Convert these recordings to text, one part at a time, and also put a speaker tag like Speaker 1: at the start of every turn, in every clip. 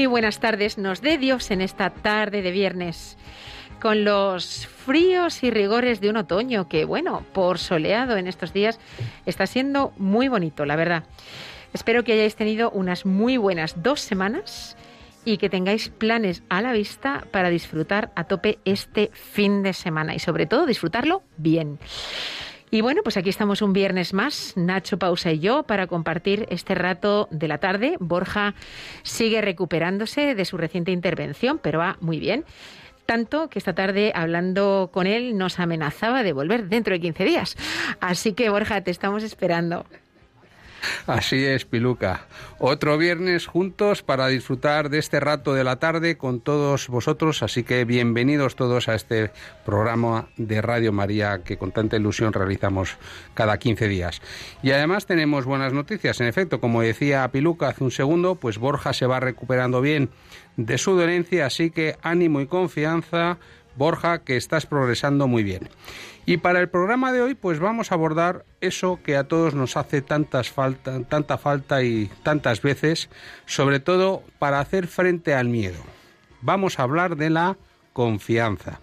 Speaker 1: Muy buenas tardes, nos dé Dios en esta tarde de viernes, con los fríos y rigores de un otoño que, bueno, por soleado en estos días, está siendo muy bonito, la verdad. Espero que hayáis tenido unas muy buenas dos semanas y que tengáis planes a la vista para disfrutar a tope este fin de semana y sobre todo disfrutarlo bien. Y bueno, pues aquí estamos un viernes más, Nacho Pausa y yo, para compartir este rato de la tarde. Borja sigue recuperándose de su reciente intervención, pero va muy bien. Tanto que esta tarde, hablando con él, nos amenazaba de volver dentro de 15 días. Así que, Borja, te estamos esperando.
Speaker 2: Así es, Piluca. Otro viernes juntos para disfrutar de este rato de la tarde con todos vosotros, así que bienvenidos todos a este programa de Radio María que con tanta ilusión realizamos cada 15 días. Y además tenemos buenas noticias. En efecto, como decía Piluca hace un segundo, pues Borja se va recuperando bien de su dolencia, así que ánimo y confianza, Borja, que estás progresando muy bien. Y para el programa de hoy, pues vamos a abordar eso que a todos nos hace tantas falta, tanta falta y tantas veces, sobre todo para hacer frente al miedo. Vamos a hablar de la confianza.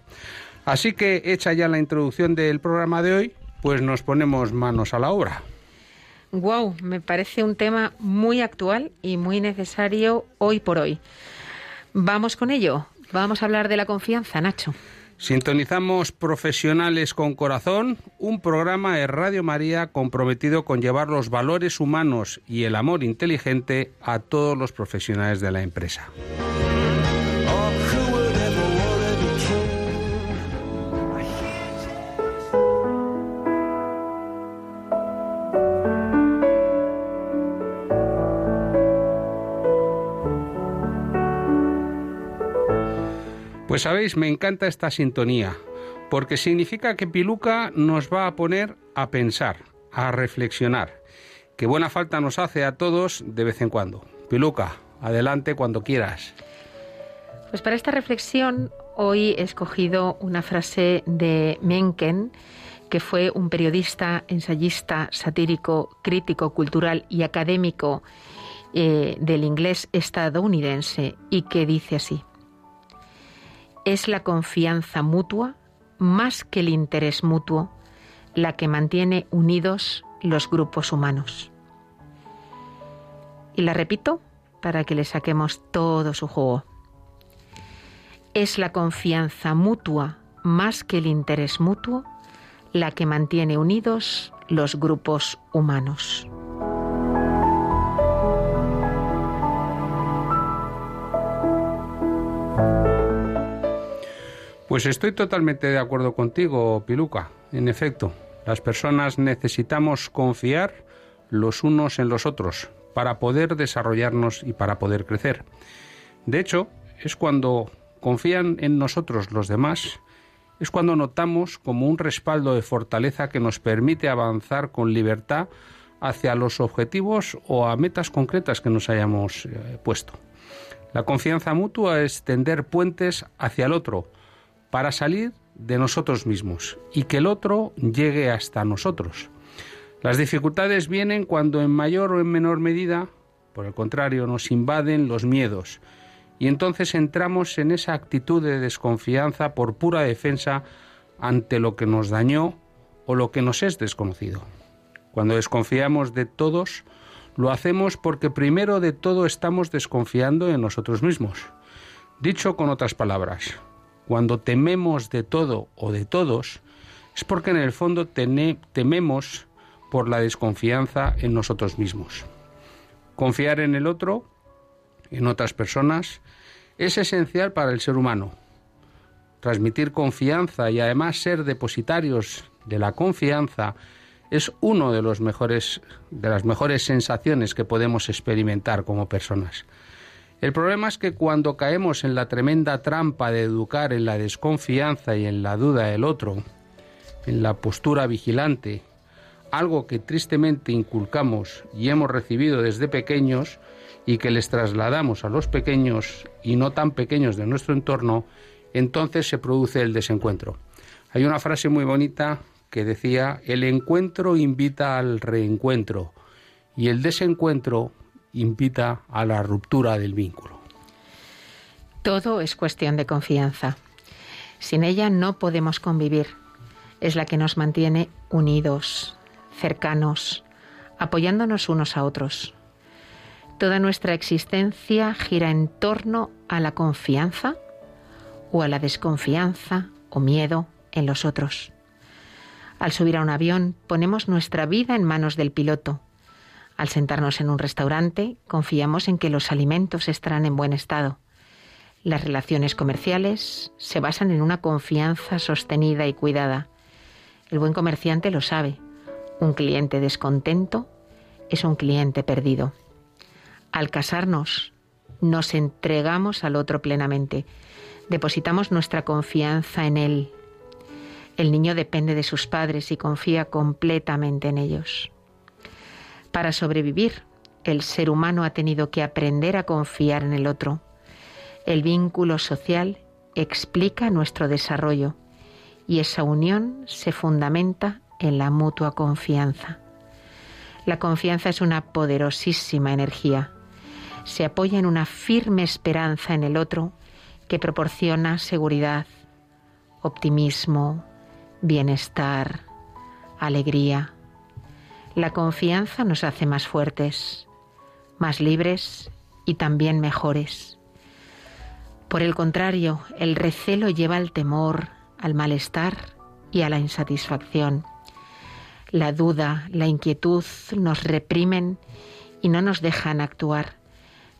Speaker 2: Así que hecha ya la introducción del programa de hoy, pues nos ponemos manos a la obra.
Speaker 1: Wow, me parece un tema muy actual y muy necesario hoy por hoy. Vamos con ello. Vamos a hablar de la confianza, Nacho.
Speaker 2: Sintonizamos Profesionales con Corazón, un programa de Radio María comprometido con llevar los valores humanos y el amor inteligente a todos los profesionales de la empresa. Pues sabéis, me encanta esta sintonía, porque significa que Piluca nos va a poner a pensar, a reflexionar, que buena falta nos hace a todos de vez en cuando. Piluca, adelante cuando quieras.
Speaker 1: Pues para esta reflexión hoy he escogido una frase de Mencken, que fue un periodista, ensayista, satírico, crítico, cultural y académico eh, del inglés estadounidense, y que dice así es la confianza mutua, más que el interés mutuo, la que mantiene unidos los grupos humanos. Y la repito para que le saquemos todo su juego. Es la confianza mutua, más que el interés mutuo, la que mantiene unidos los grupos humanos.
Speaker 2: Pues estoy totalmente de acuerdo contigo, Piluca. En efecto, las personas necesitamos confiar los unos en los otros para poder desarrollarnos y para poder crecer. De hecho, es cuando confían en nosotros los demás, es cuando notamos como un respaldo de fortaleza que nos permite avanzar con libertad hacia los objetivos o a metas concretas que nos hayamos eh, puesto. La confianza mutua es tender puentes hacia el otro, para salir de nosotros mismos y que el otro llegue hasta nosotros. Las dificultades vienen cuando en mayor o en menor medida, por el contrario, nos invaden los miedos y entonces entramos en esa actitud de desconfianza por pura defensa ante lo que nos dañó o lo que nos es desconocido. Cuando desconfiamos de todos, lo hacemos porque primero de todo estamos desconfiando en nosotros mismos. Dicho con otras palabras, cuando tememos de todo o de todos, es porque en el fondo tememos por la desconfianza en nosotros mismos. Confiar en el otro, en otras personas, es esencial para el ser humano. Transmitir confianza y además ser depositarios de la confianza es uno de de las mejores sensaciones que podemos experimentar como personas. El problema es que cuando caemos en la tremenda trampa de educar en la desconfianza y en la duda del otro, en la postura vigilante, algo que tristemente inculcamos y hemos recibido desde pequeños y que les trasladamos a los pequeños y no tan pequeños de nuestro entorno, entonces se produce el desencuentro. Hay una frase muy bonita que decía, el encuentro invita al reencuentro y el desencuentro invita a la ruptura del vínculo.
Speaker 1: Todo es cuestión de confianza. Sin ella no podemos convivir. Es la que nos mantiene unidos, cercanos, apoyándonos unos a otros. Toda nuestra existencia gira en torno a la confianza o a la desconfianza o miedo en los otros. Al subir a un avión ponemos nuestra vida en manos del piloto. Al sentarnos en un restaurante confiamos en que los alimentos estarán en buen estado. Las relaciones comerciales se basan en una confianza sostenida y cuidada. El buen comerciante lo sabe. Un cliente descontento es un cliente perdido. Al casarnos, nos entregamos al otro plenamente. Depositamos nuestra confianza en él, el niño depende de sus padres y confía completamente en ellos. Para sobrevivir, el ser humano ha tenido que aprender a confiar en el otro. El vínculo social explica nuestro desarrollo y esa unión se fundamenta en la mutua confianza. La confianza es una poderosísima energía. Se apoya en una firme esperanza en el otro que proporciona seguridad, optimismo, bienestar, alegría. La confianza nos hace más fuertes, más libres y también mejores. Por el contrario, el recelo lleva al temor, al malestar y a la insatisfacción. La duda, la inquietud nos reprimen y no nos dejan actuar,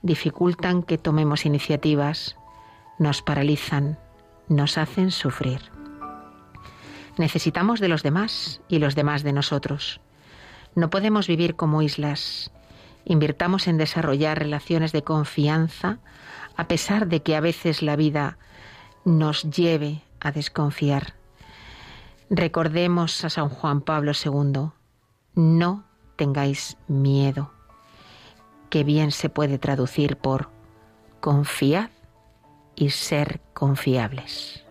Speaker 1: dificultan que tomemos iniciativas, nos paralizan, nos hacen sufrir. Necesitamos de los demás y los demás de nosotros. No podemos vivir como islas. Invirtamos en desarrollar relaciones de confianza a pesar de que a veces la vida nos lleve a desconfiar. Recordemos a San Juan Pablo II, no tengáis miedo, que bien se puede traducir por confiad y ser confiables.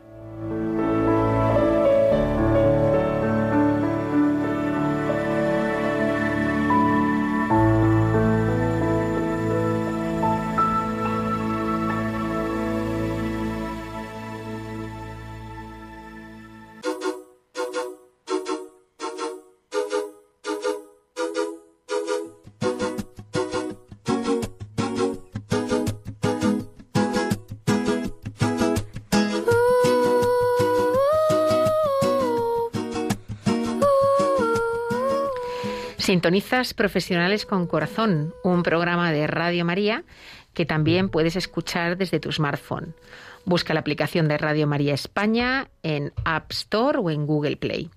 Speaker 1: Sintonizas Profesionales con Corazón, un programa de Radio María que también puedes escuchar desde tu smartphone. Busca la aplicación de Radio María España en App Store o en Google Play.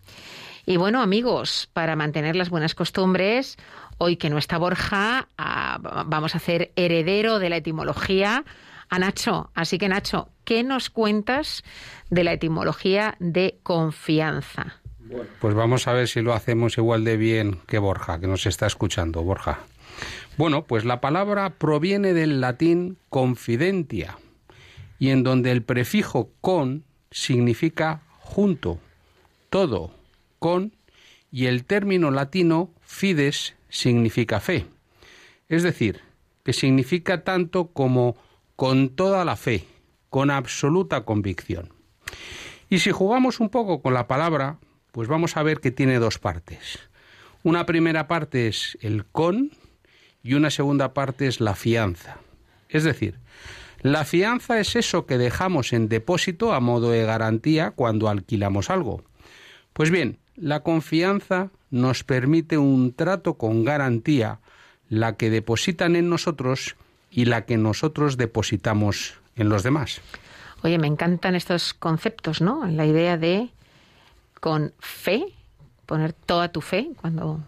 Speaker 1: Y bueno, amigos, para mantener las buenas costumbres, hoy que no está Borja, ah, vamos a hacer heredero de la etimología a Nacho. Así que Nacho, ¿qué nos cuentas de la etimología de confianza?
Speaker 2: Pues vamos a ver si lo hacemos igual de bien que Borja, que nos está escuchando. Borja. Bueno, pues la palabra proviene del latín confidentia, y en donde el prefijo con significa junto, todo, con, y el término latino fides significa fe. Es decir, que significa tanto como con toda la fe, con absoluta convicción. Y si jugamos un poco con la palabra, pues vamos a ver que tiene dos partes. Una primera parte es el con y una segunda parte es la fianza. Es decir, la fianza es eso que dejamos en depósito a modo de garantía cuando alquilamos algo. Pues bien, la confianza nos permite un trato con garantía, la que depositan en nosotros y la que nosotros depositamos en los demás.
Speaker 1: Oye, me encantan estos conceptos, ¿no? La idea de con fe, poner toda tu fe cuando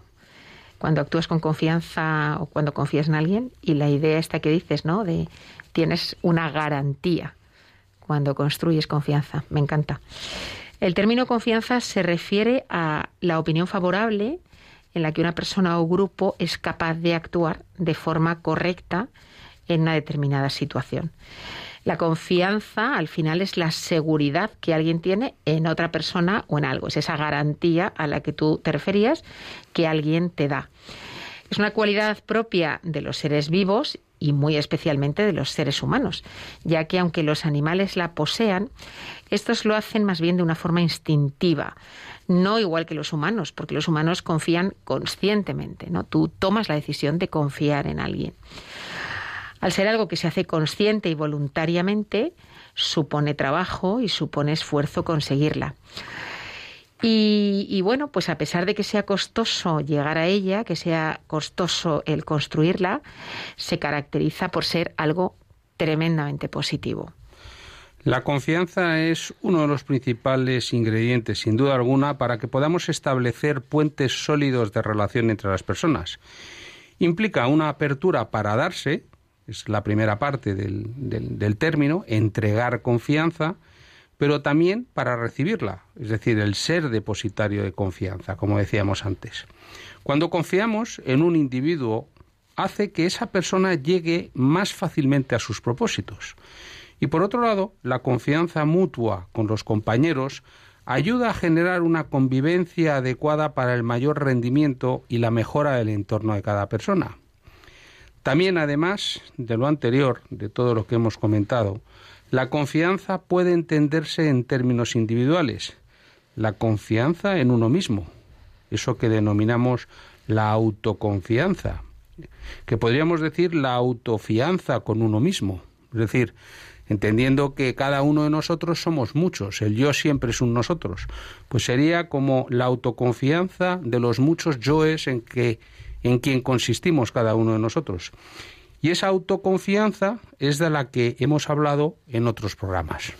Speaker 1: cuando actúas con confianza o cuando confías en alguien y la idea esta que dices, ¿no? De tienes una garantía cuando construyes confianza. Me encanta. El término confianza se refiere a la opinión favorable en la que una persona o grupo es capaz de actuar de forma correcta en una determinada situación. La confianza al final es la seguridad que alguien tiene en otra persona o en algo. Es esa garantía a la que tú te referías que alguien te da. Es una cualidad propia de los seres vivos y muy especialmente de los seres humanos, ya que aunque los animales la posean, estos lo hacen más bien de una forma instintiva, no igual que los humanos, porque los humanos confían conscientemente, ¿no? Tú tomas la decisión de confiar en alguien. Al ser algo que se hace consciente y voluntariamente, supone trabajo y supone esfuerzo conseguirla. Y, bueno, pues a pesar de que sea costoso llegar a ella, que sea costoso el construirla, se caracteriza por ser algo tremendamente positivo.
Speaker 2: La confianza es uno de los principales ingredientes, sin duda alguna, para que podamos establecer puentes sólidos de relación entre las personas. Implica una apertura para darse, es la primera parte del, del, término, entregar confianza, pero también para recibirla, es decir, el ser depositario de confianza, como decíamos antes. Cuando confiamos en un individuo, hace que esa persona llegue más fácilmente a sus propósitos. Y por otro lado, la confianza mutua con los compañeros ayuda a generar una convivencia adecuada para el mayor rendimiento y la mejora del entorno de cada persona. También, además de lo anterior, de todo lo que hemos comentado, la confianza puede entenderse en términos individuales. La confianza en uno mismo, eso que denominamos la autoconfianza, que podríamos decir la autofianza con uno mismo, es decir, entendiendo que cada uno de nosotros somos muchos, el yo siempre es un nosotros, pues sería como la autoconfianza de los muchos yoes en que en quien consistimos cada uno de nosotros. Y esa autoconfianza es de la que hemos hablado en otros programas.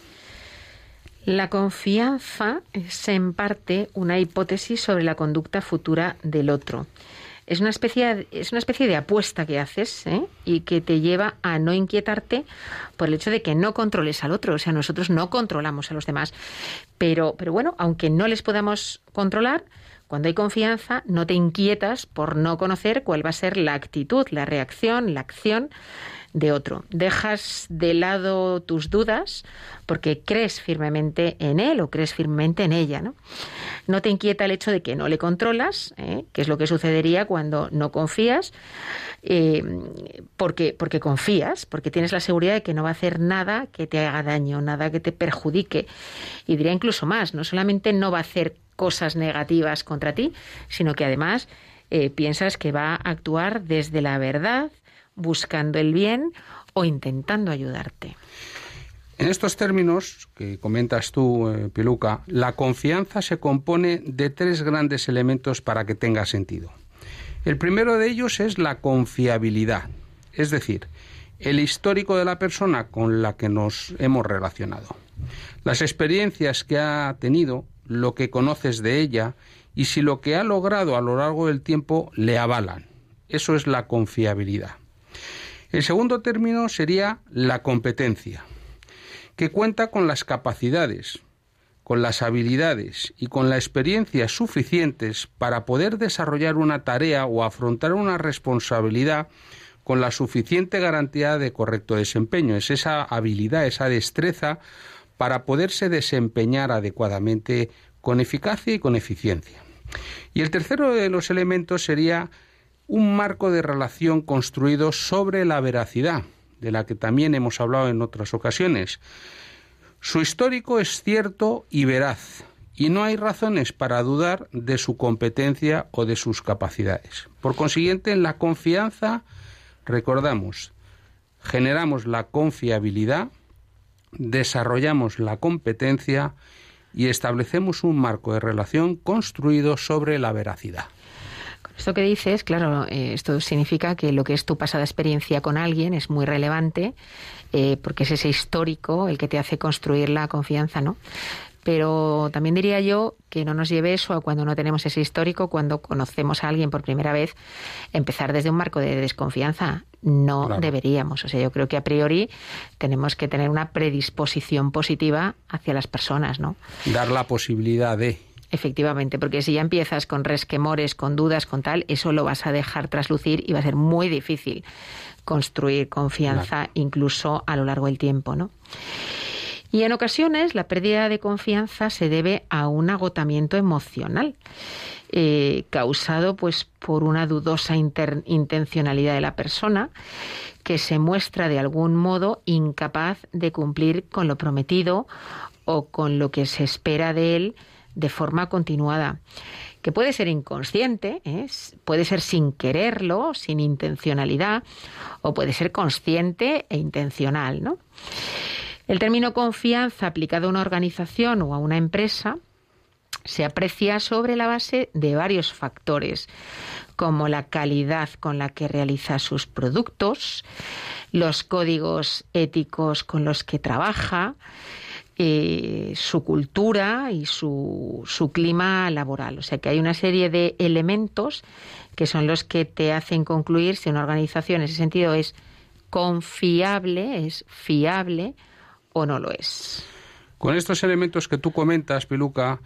Speaker 1: La confianza es en parte una hipótesis sobre la conducta futura del otro. Es una especie, es una especie de apuesta que haces ¿eh? y que te lleva a no inquietarte por el hecho de que no controles al otro. O sea, nosotros no controlamos a los demás. Pero, pero bueno, aunque no les podamos controlar, cuando hay confianza, no te inquietas por no conocer cuál va a ser la actitud, la reacción, la acción de otro. Dejas de lado tus dudas porque crees firmemente en él o crees firmemente en ella. No, no te inquieta el hecho de que no le controlas, ¿eh? que es lo que sucedería cuando no confías, eh, porque, porque confías, porque tienes la seguridad de que no va a hacer nada que te haga daño, nada que te perjudique. Y diría incluso más, no solamente no va a hacer cosas negativas contra ti, sino que además eh, piensas que va a actuar desde la verdad, buscando el bien o intentando ayudarte.
Speaker 2: En estos términos que comentas tú, eh, Piluca, la confianza se compone de tres grandes elementos para que tenga sentido. El primero de ellos es la confiabilidad, es decir, el histórico de la persona con la que nos hemos relacionado. Las experiencias que ha tenido lo que conoces de ella y si lo que ha logrado a lo largo del tiempo le avalan. Eso es la confiabilidad. El segundo término sería la competencia, que cuenta con las capacidades, con las habilidades y con la experiencia suficientes para poder desarrollar una tarea o afrontar una responsabilidad con la suficiente garantía de correcto desempeño. Es esa habilidad, esa destreza para poderse desempeñar adecuadamente con eficacia y con eficiencia. Y el tercero de los elementos sería un marco de relación construido sobre la veracidad, de la que también hemos hablado en otras ocasiones. Su histórico es cierto y veraz, y no hay razones para dudar de su competencia o de sus capacidades. Por consiguiente, en la confianza, recordamos, generamos la confiabilidad, desarrollamos la competencia y establecemos un marco de relación construido sobre la veracidad.
Speaker 1: Esto que dices, claro, eh, esto significa que lo que es tu pasada experiencia con alguien es muy relevante, eh, porque es ese histórico el que te hace construir la confianza, ¿no? Pero también diría yo que no nos lleve eso a cuando no tenemos ese histórico, cuando conocemos a alguien por primera vez, empezar desde un marco de desconfianza. No deberíamos. O sea, yo creo que a priori tenemos que tener una predisposición positiva hacia las personas, ¿no?
Speaker 2: Dar la posibilidad de.
Speaker 1: Efectivamente, porque si ya empiezas con resquemores, con dudas, con tal, eso lo vas a dejar traslucir y va a ser muy difícil construir confianza incluso a lo largo del tiempo, ¿no? Y en ocasiones la pérdida de confianza se debe a un agotamiento emocional. Eh, causado pues por una dudosa intencionalidad de la persona que se muestra de algún modo incapaz de cumplir con lo prometido o con lo que se espera de él de forma continuada que puede ser inconsciente, ¿eh? puede ser sin quererlo, sin intencionalidad, o puede ser consciente e intencional, ¿no? El término confianza aplicado a una organización o a una empresa se aprecia sobre la base de varios factores, como la calidad con la que realiza sus productos, los códigos éticos con los que trabaja, eh, su cultura y su, su clima laboral. O sea que hay una serie de elementos que son los que te hacen concluir si una organización en ese sentido es confiable, es fiable o no lo es.
Speaker 2: Con estos elementos que tú comentas, Piluca,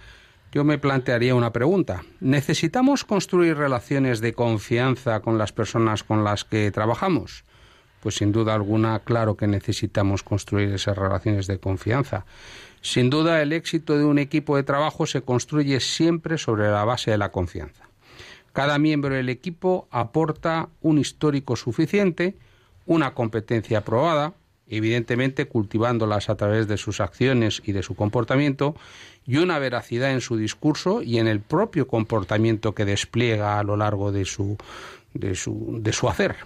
Speaker 2: yo me plantearía una pregunta. ¿Necesitamos construir relaciones de confianza con las personas con las que trabajamos? Pues sin duda alguna, claro que necesitamos construir esas relaciones de confianza. Sin duda, el éxito de un equipo de trabajo se construye siempre sobre la base de la confianza. Cada miembro del equipo aporta un histórico suficiente, una competencia aprobada, evidentemente cultivándolas a través de sus acciones y de su comportamiento, y una veracidad en su discurso y en el propio comportamiento que despliega a lo largo de su, de su, de su hacer.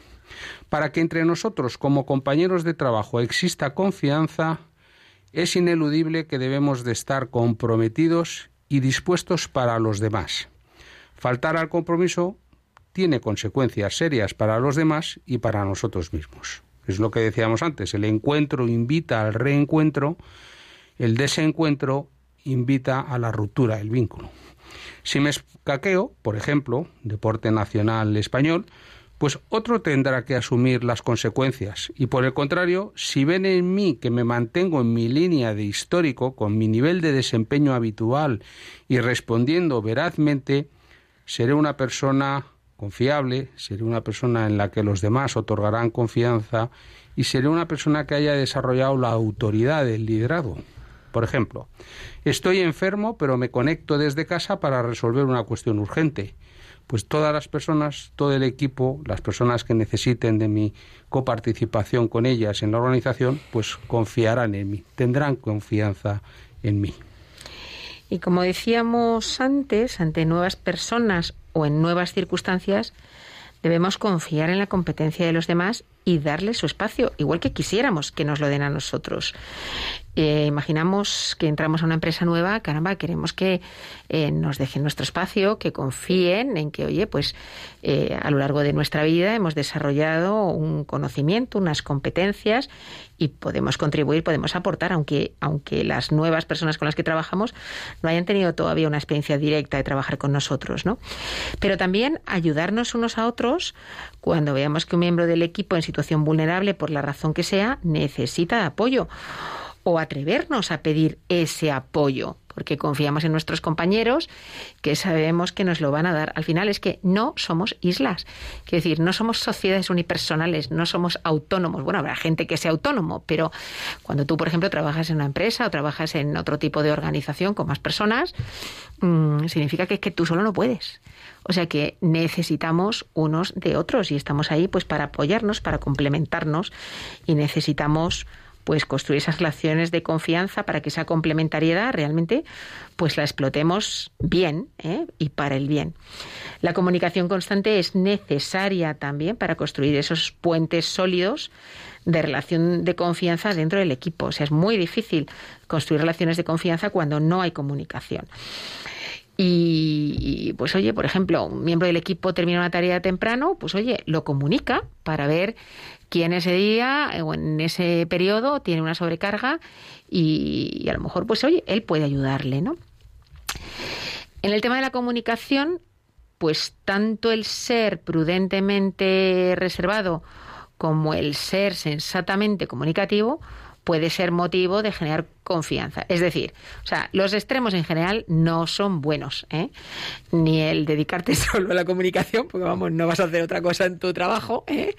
Speaker 2: Para que entre nosotros, como compañeros de trabajo, exista confianza, es ineludible que debemos de estar comprometidos y dispuestos para los demás. Faltar al compromiso tiene consecuencias serias para los demás y para nosotros mismos. Es lo que decíamos antes, el encuentro invita al reencuentro, el desencuentro invita a la ruptura del vínculo. Si me escaqueo, por ejemplo, deporte nacional español, pues otro tendrá que asumir las consecuencias. Y por el contrario, si ven en mí que me mantengo en mi línea de histórico, con mi nivel de desempeño habitual y respondiendo verazmente, seré una persona confiable, seré una persona en la que los demás otorgarán confianza y seré una persona que haya desarrollado la autoridad del liderazgo. Por ejemplo, estoy enfermo pero me conecto desde casa para resolver una cuestión urgente. Pues todas las personas, todo el equipo, las personas que necesiten de mi coparticipación con ellas en la organización, pues confiarán en mí, tendrán confianza en mí.
Speaker 1: Y como decíamos antes, ante nuevas personas o en nuevas circunstancias, debemos confiar en la competencia de los demás y darle su espacio, igual que quisiéramos que nos lo den a nosotros. Eh, imaginamos que entramos a una empresa nueva, caramba, queremos que eh, nos dejen nuestro espacio, que confíen en que, oye, pues eh, a lo largo de nuestra vida hemos desarrollado un conocimiento, unas competencias y podemos contribuir, podemos aportar, aunque, aunque las nuevas personas con las que trabajamos no hayan tenido todavía una experiencia directa de trabajar con nosotros, ¿no? Pero también ayudarnos unos a otros cuando veamos que un miembro del equipo en situación vulnerable, por la razón que sea, necesita apoyo. O atrevernos a pedir ese apoyo, porque confiamos en nuestros compañeros que sabemos que nos lo van a dar. Al final es que no somos islas, es decir, no somos sociedades unipersonales, no somos autónomos. Bueno, habrá gente que sea autónomo, pero cuando tú, por ejemplo, trabajas en una empresa o trabajas en otro tipo de organización con más personas, mm, significa que es que tú solo no puedes. O sea que necesitamos unos de otros y estamos ahí pues para apoyarnos, para complementarnos y necesitamos pues construir esas relaciones de confianza para que esa complementariedad realmente pues la explotemos bien ¿eh? y para el bien. La comunicación constante es necesaria también para construir esos puentes sólidos de relación de confianza dentro del equipo. O sea, es muy difícil construir relaciones de confianza cuando no hay comunicación. Y, pues oye, por ejemplo, un miembro del equipo termina una tarea temprano, pues oye, lo comunica para ver quién ese día o en ese periodo tiene una sobrecarga y, y, a lo mejor, pues oye, él puede ayudarle, ¿no? En el tema de la comunicación, pues tanto el ser prudentemente reservado como el ser sensatamente comunicativo, puede ser motivo de generar confianza. Es decir, o sea, los extremos en general no son buenos, ¿eh? ni el dedicarte solo a la comunicación, porque vamos, no vas a hacer otra cosa en tu trabajo ¿eh?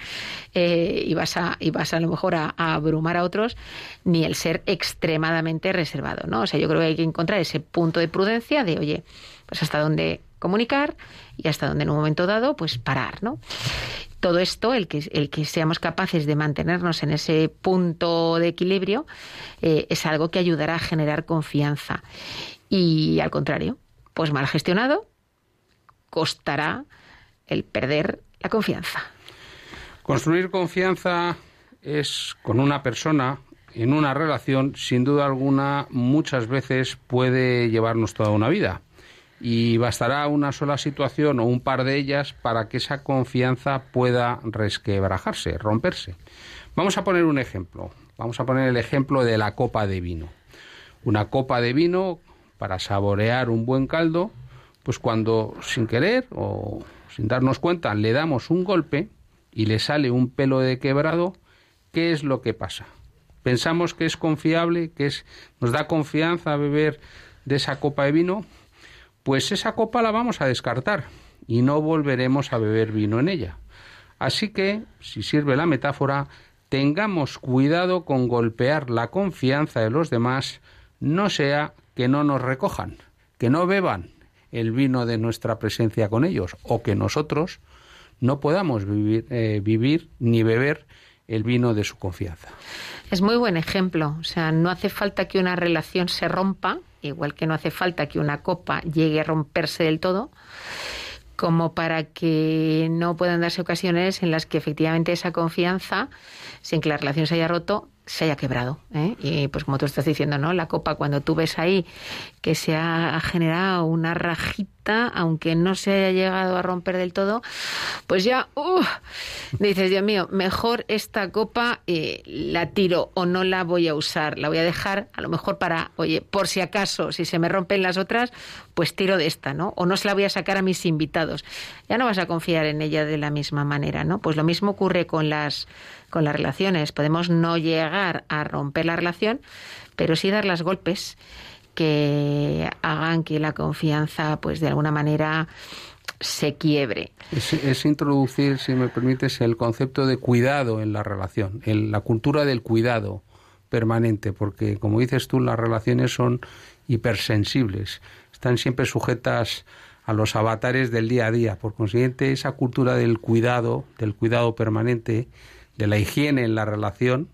Speaker 1: Eh, y vas a y vas a, lo mejor a, a, abrumar a otros, ni el ser extremadamente reservado, ¿no? O sea, yo creo que hay que encontrar ese punto de prudencia de, oye, pues hasta dónde comunicar y hasta dónde en un momento dado, pues parar, ¿no? todo esto, el que, el que seamos capaces de mantenernos en ese punto de equilibrio, eh, es algo que ayudará a generar confianza. Y al contrario, pues mal gestionado, costará el perder la confianza.
Speaker 2: Construir confianza es con una persona en una relación, sin duda alguna, muchas veces puede llevarnos toda una vida y bastará una sola situación o un par de ellas para que esa confianza pueda resquebrajarse, romperse. Vamos a poner un ejemplo. Vamos a poner el ejemplo de la copa de vino. Una copa de vino para saborear un buen caldo, pues cuando sin querer o sin darnos cuenta le damos un golpe y le sale un pelo de quebrado, ¿qué es lo que pasa? Pensamos que es confiable, que es nos da confianza beber de esa copa de vino, pues esa copa la vamos a descartar y no volveremos a beber vino en ella. Así que, si sirve la metáfora, tengamos cuidado con golpear la confianza de los demás, no sea que no nos recojan, que no beban el vino de nuestra presencia con ellos, o que nosotros no podamos vivir, eh, vivir ni beber el vino de su confianza.
Speaker 1: Es muy buen ejemplo. O sea, no hace falta que una relación se rompa igual que no hace falta que una copa llegue a romperse del todo, como para que no puedan darse ocasiones en las que efectivamente esa confianza, sin que la relación se haya roto, se haya quebrado. ¿eh? Y pues como tú estás diciendo, ¿no? La copa, cuando tú ves ahí que se ha generado una rajita, aunque no se haya llegado a romper del todo, pues ya uh, dices, Dios mío, mejor esta copa eh, la tiro o no la voy a usar, la voy a dejar a lo mejor para, oye, por si acaso, si se me rompen las otras, pues tiro de esta, ¿no? O no se la voy a sacar a mis invitados. Ya no vas a confiar en ella de la misma manera, ¿no? Pues lo mismo ocurre con las con las relaciones. Podemos no llegar a romper la relación, pero sí dar los golpes que hagan que la confianza, pues de alguna manera, se quiebre.
Speaker 2: Es, introducir, si me permites, el concepto de cuidado en la relación, en la cultura del cuidado permanente, porque como dices tú, las relaciones son hipersensibles, están siempre sujetas a los avatares del día a día. Por consiguiente, esa cultura del cuidado, del cuidado permanente, de la higiene en la relación,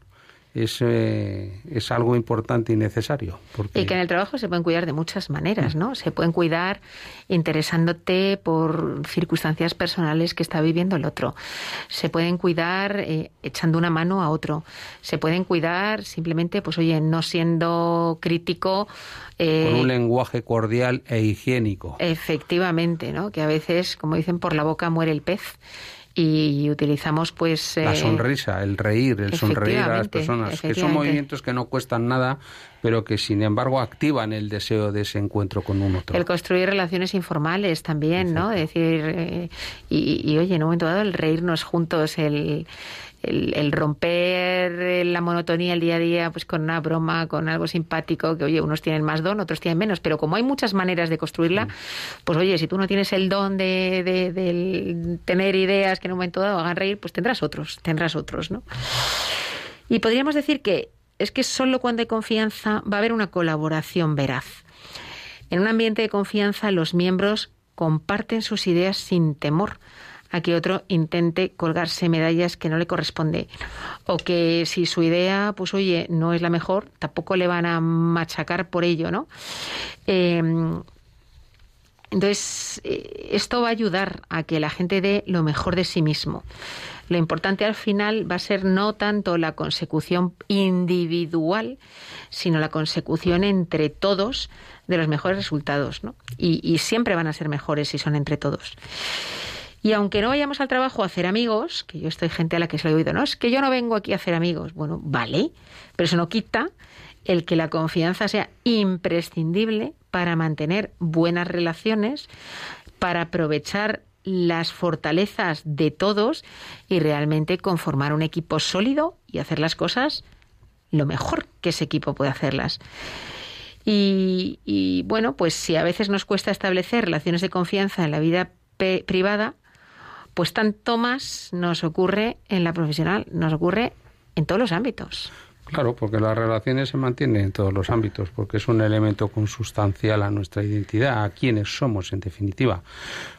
Speaker 2: es, eh, es algo importante y necesario.
Speaker 1: Y que en el trabajo se pueden cuidar de muchas maneras, ¿no? Se pueden cuidar interesándote por circunstancias personales que está viviendo el otro. Se pueden cuidar eh, echando una mano a otro. Se pueden cuidar simplemente, pues oye, no siendo crítico.
Speaker 2: Eh, Con un lenguaje cordial e higiénico.
Speaker 1: Efectivamente, ¿no? Que a veces, como dicen, por la boca muere el pez y utilizamos pues
Speaker 2: la eh, sonrisa, el reír, el sonreír a las personas, que son movimientos que no cuestan nada, pero que sin embargo activan el deseo de ese encuentro con un otro.
Speaker 1: El construir relaciones informales también, ¿no? decir eh, y, y, oye, en un momento dado el reírnos juntos, el el, romper la monotonía el día a día pues con una broma, con algo simpático, que oye, unos tienen más don, otros tienen menos, pero como hay muchas maneras de construirla, mm. pues oye, si tú no tienes el don de, de, tener ideas que en un momento dado hagan reír, pues tendrás otros, tendrás otros, ¿no? Y podríamos decir que es que solo cuando hay confianza va a haber una colaboración veraz. En un ambiente de confianza los miembros comparten sus ideas sin temor a que otro intente colgarse medallas que no le corresponde. O que si su idea, pues oye, no es la mejor, tampoco le van a machacar por ello, ¿no? Em, entonces, eh, esto va a ayudar a que la gente dé lo mejor de sí mismo. Lo importante al final va a ser no tanto la consecución individual, sino la consecución entre todos de los mejores resultados. ¿no? Y, y siempre van a ser mejores si son entre todos. Y aunque no vayamos al trabajo a hacer amigos, que yo estoy gente a la que se lo he oído, no, es que yo no vengo aquí a hacer amigos. Bueno, vale, pero eso no quita el que la confianza sea imprescindible para mantener buenas relaciones, para aprovechar las fortalezas de todos y realmente conformar un equipo sólido y hacer las cosas lo mejor que ese equipo puede hacerlas. Y, bueno, pues si a veces nos cuesta establecer relaciones de confianza en la vida privada, pues tanto más nos ocurre en la profesional, nos ocurre en todos los ámbitos.
Speaker 2: Claro, porque las relaciones se mantienen en todos los ámbitos, porque es un elemento consustancial a nuestra identidad, a quienes somos, en definitiva.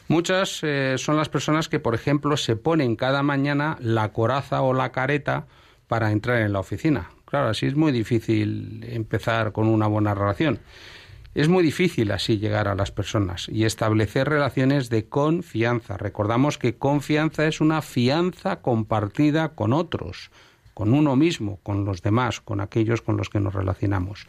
Speaker 2: Muchas eh, son las personas que, por ejemplo, se ponen cada mañana la coraza o la careta para entrar en la oficina. Claro, así es muy difícil empezar con una buena relación. Es muy difícil así llegar a las personas y establecer relaciones de confianza. Recordamos que confianza es una fianza compartida con otros con uno mismo, con los demás, con aquellos con los que nos relacionamos.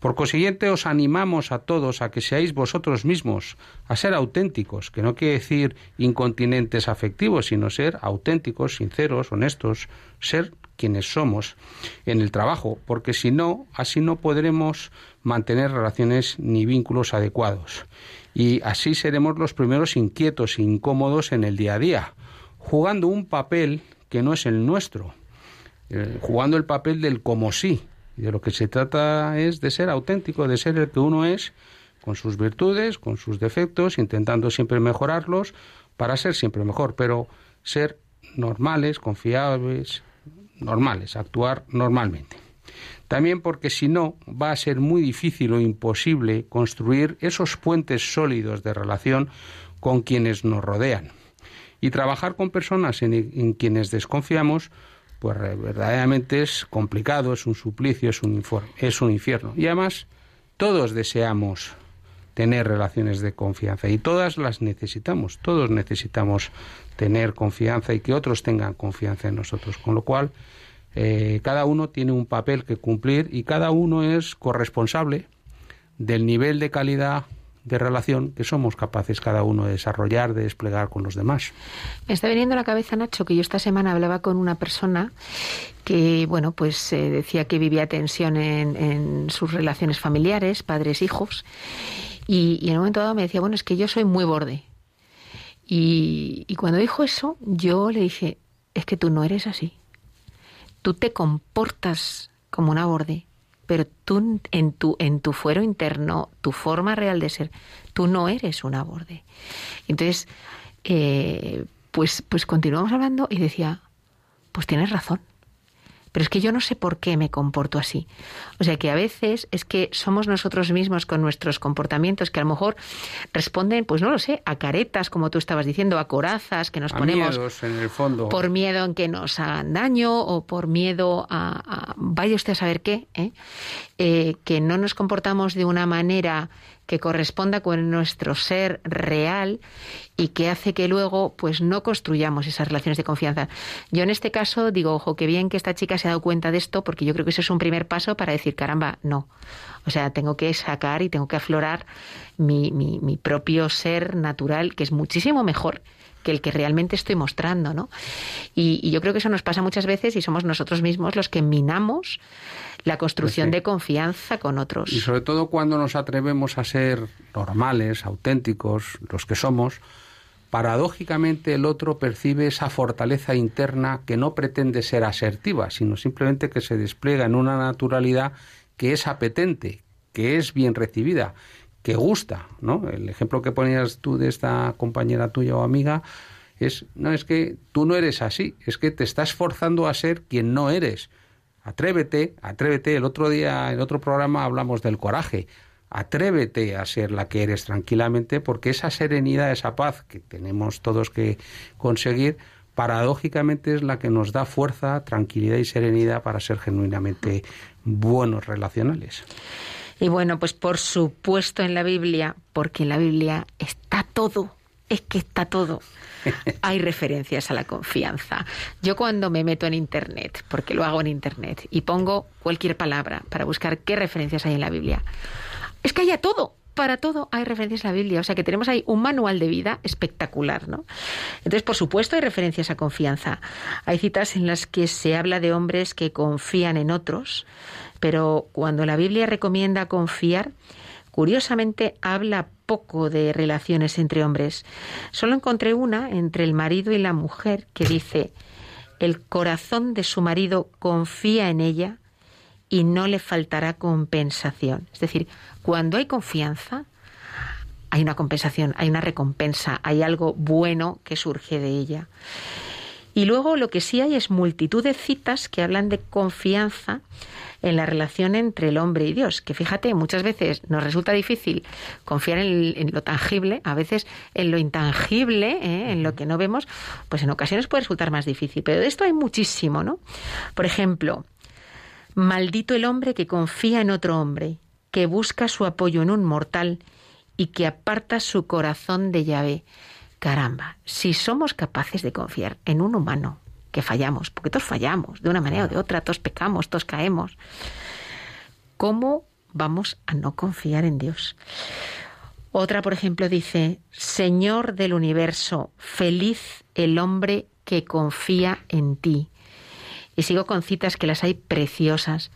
Speaker 2: Por consiguiente, os animamos a todos a que seáis vosotros mismos, a ser auténticos, que no quiere decir incontinentes afectivos, sino ser auténticos, sinceros, honestos, ser quienes somos en el trabajo, porque si no, así no podremos mantener relaciones ni vínculos adecuados. Y así seremos los primeros inquietos e incómodos en el día a día, jugando un papel que no es el nuestro, eh, jugando el papel del como sí. Y de lo que se trata es de ser auténtico, de ser el que uno es, con sus virtudes, con sus defectos, intentando siempre mejorarlos para ser siempre mejor, pero ser normales, confiables, normales, actuar normalmente. También porque si no va a ser muy difícil o imposible construir esos puentes sólidos de relación con quienes nos rodean. Y trabajar con personas en quienes desconfiamos pues verdaderamente es complicado, es un suplicio, es un, es un infierno. Y además, todos deseamos tener relaciones de confianza y todas las necesitamos, todos necesitamos tener confianza y que otros tengan confianza en nosotros, con lo cual eh, cada uno tiene un papel que cumplir y cada uno es corresponsable del nivel de calidad de relación que somos capaces cada uno de desarrollar, de desplegar con los demás.
Speaker 1: Me está viniendo a la cabeza, Nacho, que yo esta semana hablaba con una persona que, bueno, pues eh, decía que vivía tensión en, sus relaciones familiares, padres, hijos, y, en un momento dado me decía, bueno, es que yo soy muy borde. Y, cuando dijo eso, yo le dije, es que tú no eres así. Tú te comportas como una borde pero tú en tu, en tu fuero interno, tu forma real de ser, tú no eres un borde. Entonces, eh, pues, pues continuamos hablando y decía, pues tienes razón pero es que yo no sé por qué me comporto así. O sea que a veces es que somos nosotros mismos con nuestros comportamientos que a lo mejor responden, pues no lo sé, a caretas, como tú estabas diciendo, a corazas que nos ponemos
Speaker 2: en el fondo.
Speaker 1: por miedo en que nos hagan daño o por miedo a, vaya usted a saber qué, ¿eh? Eh, que no nos comportamos de una manera que corresponda con nuestro ser real y que hace que luego pues no construyamos esas relaciones de confianza. Yo en este caso digo, ojo, qué bien que esta chica se ha dado cuenta de esto porque yo creo que eso es un primer paso para decir, caramba, no. O sea, tengo que sacar y tengo que aflorar mi, mi, mi propio ser natural, que es muchísimo mejor que el que realmente estoy mostrando, ¿no? Y, y, yo creo que eso nos pasa muchas veces y somos nosotros mismos los que minamos la construcción de confianza con otros.
Speaker 2: Y sobre todo cuando nos atrevemos a ser normales, auténticos, los que somos, paradójicamente el otro percibe esa fortaleza interna que no pretende ser asertiva, sino simplemente que se despliega en una naturalidad que es apetente, que es bien recibida, que gusta, ¿no? El ejemplo que ponías tú de esta compañera tuya o amiga es, no, es que tú no eres así, es que te estás forzando a ser quien no eres Atrévete, atrévete. El otro día, en otro programa, hablamos del coraje. atrévete a ser la que eres tranquilamente, porque esa serenidad, esa paz que tenemos todos que conseguir, paradójicamente es la que nos da fuerza, tranquilidad y serenidad para ser genuinamente buenos relacionales.
Speaker 1: Y bueno, pues por supuesto en la Biblia, porque en la Biblia está todo, es que está todo. Hay referencias a la confianza. Yo cuando me meto en Internet, porque lo hago en Internet, y pongo cualquier palabra para buscar qué referencias hay en la Biblia, es que haya todo para todo hay referencias a la Biblia. O sea que tenemos ahí un manual de vida espectacular, ¿no? Entonces, por supuesto, hay referencias a confianza. Hay citas en las que se habla de hombres que confían en otros, pero cuando la Biblia recomienda confiar, curiosamente habla poco de relaciones entre hombres. Solo encontré una entre el marido y la mujer que dice, el corazón de su marido confía en ella y no le faltará compensación. Es decir, cuando hay confianza, hay una compensación, hay una recompensa, hay algo bueno que surge de ella. Y luego lo que sí hay es multitud de citas que hablan de confianza en la relación entre el hombre y Dios, que fíjate, muchas veces nos resulta difícil confiar en, lo tangible, a veces en lo intangible, ¿eh? en lo que no vemos, pues en ocasiones puede resultar más difícil. Pero de esto hay muchísimo, ¿no? Por ejemplo, Maldito el hombre que confía en otro hombre, que busca su apoyo en un mortal y que aparta su corazón de llave. Caramba, si somos capaces de confiar en un humano, que fallamos, porque todos fallamos, de una manera o de otra, todos pecamos, todos caemos, ¿cómo vamos a no confiar en Dios? Otra, por ejemplo, dice, Señor del universo, feliz el hombre que confía en ti. Y sigo con citas que las hay preciosas.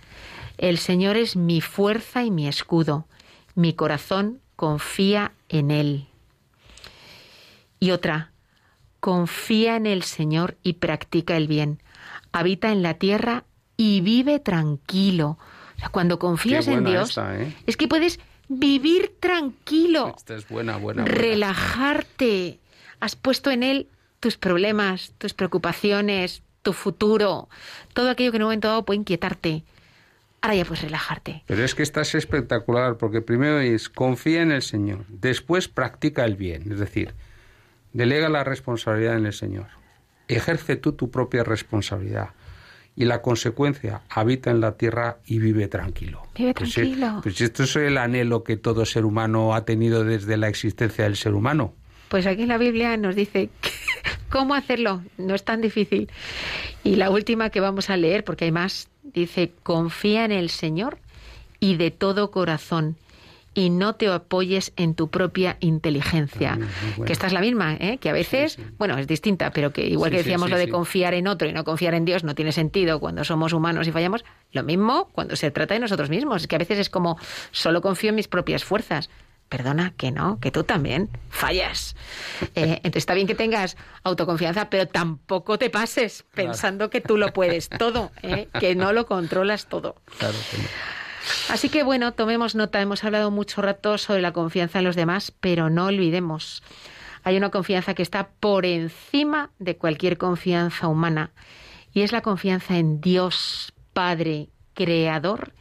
Speaker 1: El Señor es mi fuerza y mi escudo. Mi corazón confía en Él. Y otra, confía en el Señor y practica el bien. Habita en la tierra y vive tranquilo. cuando confías en Dios, ¿eh? es que puedes vivir tranquilo.
Speaker 2: Esta es buena, buena,
Speaker 1: Relajarte. Has puesto en Él tus problemas, tus preocupaciones, tu futuro, todo aquello que en un momento dado puede inquietarte. Ahora ya puedes relajarte.
Speaker 2: Pero es que estás espectacular, porque primero es confía en el Señor, después practica el bien, es decir, delega la responsabilidad en el Señor, ejerce tú tu propia responsabilidad y la consecuencia, habita en la tierra y vive tranquilo.
Speaker 1: Vive pues tranquilo.
Speaker 2: pues esto es el anhelo que todo ser humano ha tenido desde la existencia del ser humano.
Speaker 1: Pues aquí en la Biblia nos dice cómo hacerlo, no es tan difícil. Y la última que vamos a leer, porque hay más, dice, confía en el Señor y de todo corazón y no te apoyes en tu propia inteligencia. Ah, que esta es la misma, ¿eh? que a veces, bueno, es distinta, pero que igual que decíamos lo de confiar en otro y no confiar en Dios no tiene sentido cuando somos humanos y fallamos, lo mismo cuando se trata de nosotros mismos. Es que a veces es como, solo confío en mis propias fuerzas perdona, que no, que tú también fallas. Eh, entonces está bien que tengas autoconfianza, pero tampoco te pases pensando que tú lo puedes todo, ¿eh? que no lo controlas todo. Así que bueno, tomemos nota. Hemos hablado mucho rato sobre la confianza en los demás, pero no olvidemos. Hay una confianza que está por encima de cualquier confianza humana y es la confianza en Dios Padre, Creador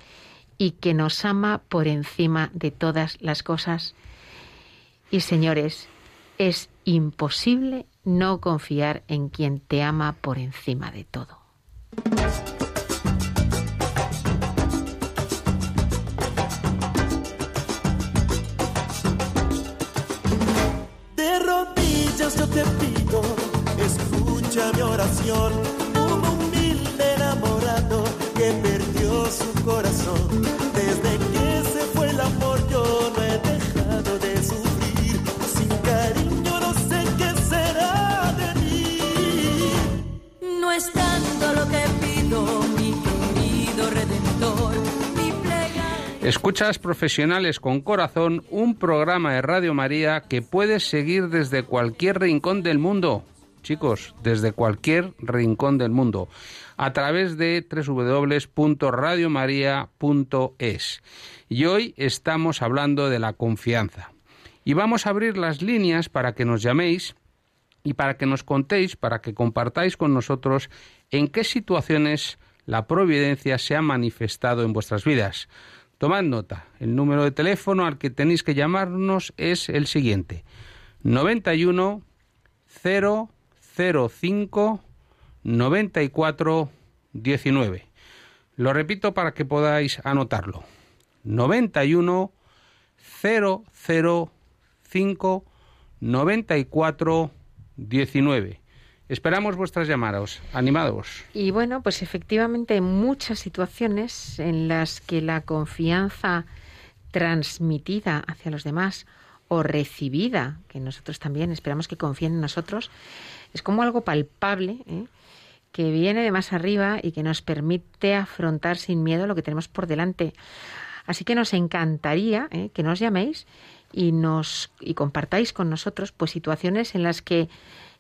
Speaker 1: y que nos ama por encima de todas las cosas. Y señores, es imposible no confiar en quien te ama por encima de todo.
Speaker 3: Te pido, escucha mi oración, un humilde enamorado que perdió su corazón.
Speaker 2: Escuchas Profesionales con Corazón, un programa de Radio María que puedes seguir desde cualquier rincón del mundo. Chicos, desde cualquier rincón del mundo a través de www.radiomaria.es. Y hoy estamos hablando de la confianza. Y vamos a abrir las líneas para que nos llaméis y para que nos contéis, para que compartáis con nosotros en qué situaciones la providencia se ha manifestado en vuestras vidas. Tomad nota, el número de teléfono al que tenéis que llamarnos es el siguiente. 91 005 94 19. Lo repito para que podáis anotarlo. 91 005 94 19. Esperamos vuestras llamadas, animados.
Speaker 1: Y bueno, pues efectivamente hay muchas situaciones en las que la confianza transmitida hacia los demás o recibida, que nosotros también esperamos que confíen en nosotros, es como algo palpable, ¿eh? que viene de más arriba y que nos permite afrontar sin miedo lo que tenemos por delante. Así que nos encantaría ¿eh? que nos llaméis y nos y compartáis con nosotros pues situaciones en las que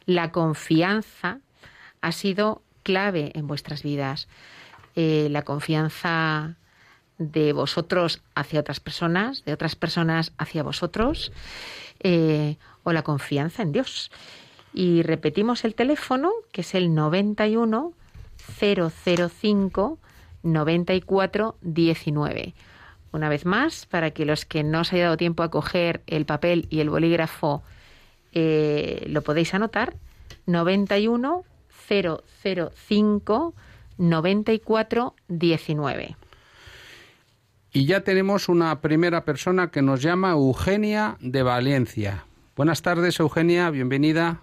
Speaker 1: la confianza ha sido clave en vuestras vidas. Eh, la confianza de vosotros hacia otras personas, de otras personas hacia vosotros, eh, o la confianza en Dios. Y repetimos el teléfono, que es el 91 005 94 19. Una vez más, para que los que no os haya dado tiempo a coger el papel y el bolígrafo eh, lo podéis anotar. 91 005 94 19.
Speaker 2: Y ya tenemos una primera persona que nos llama Eugenia de Valencia. Buenas tardes, Eugenia, bienvenida.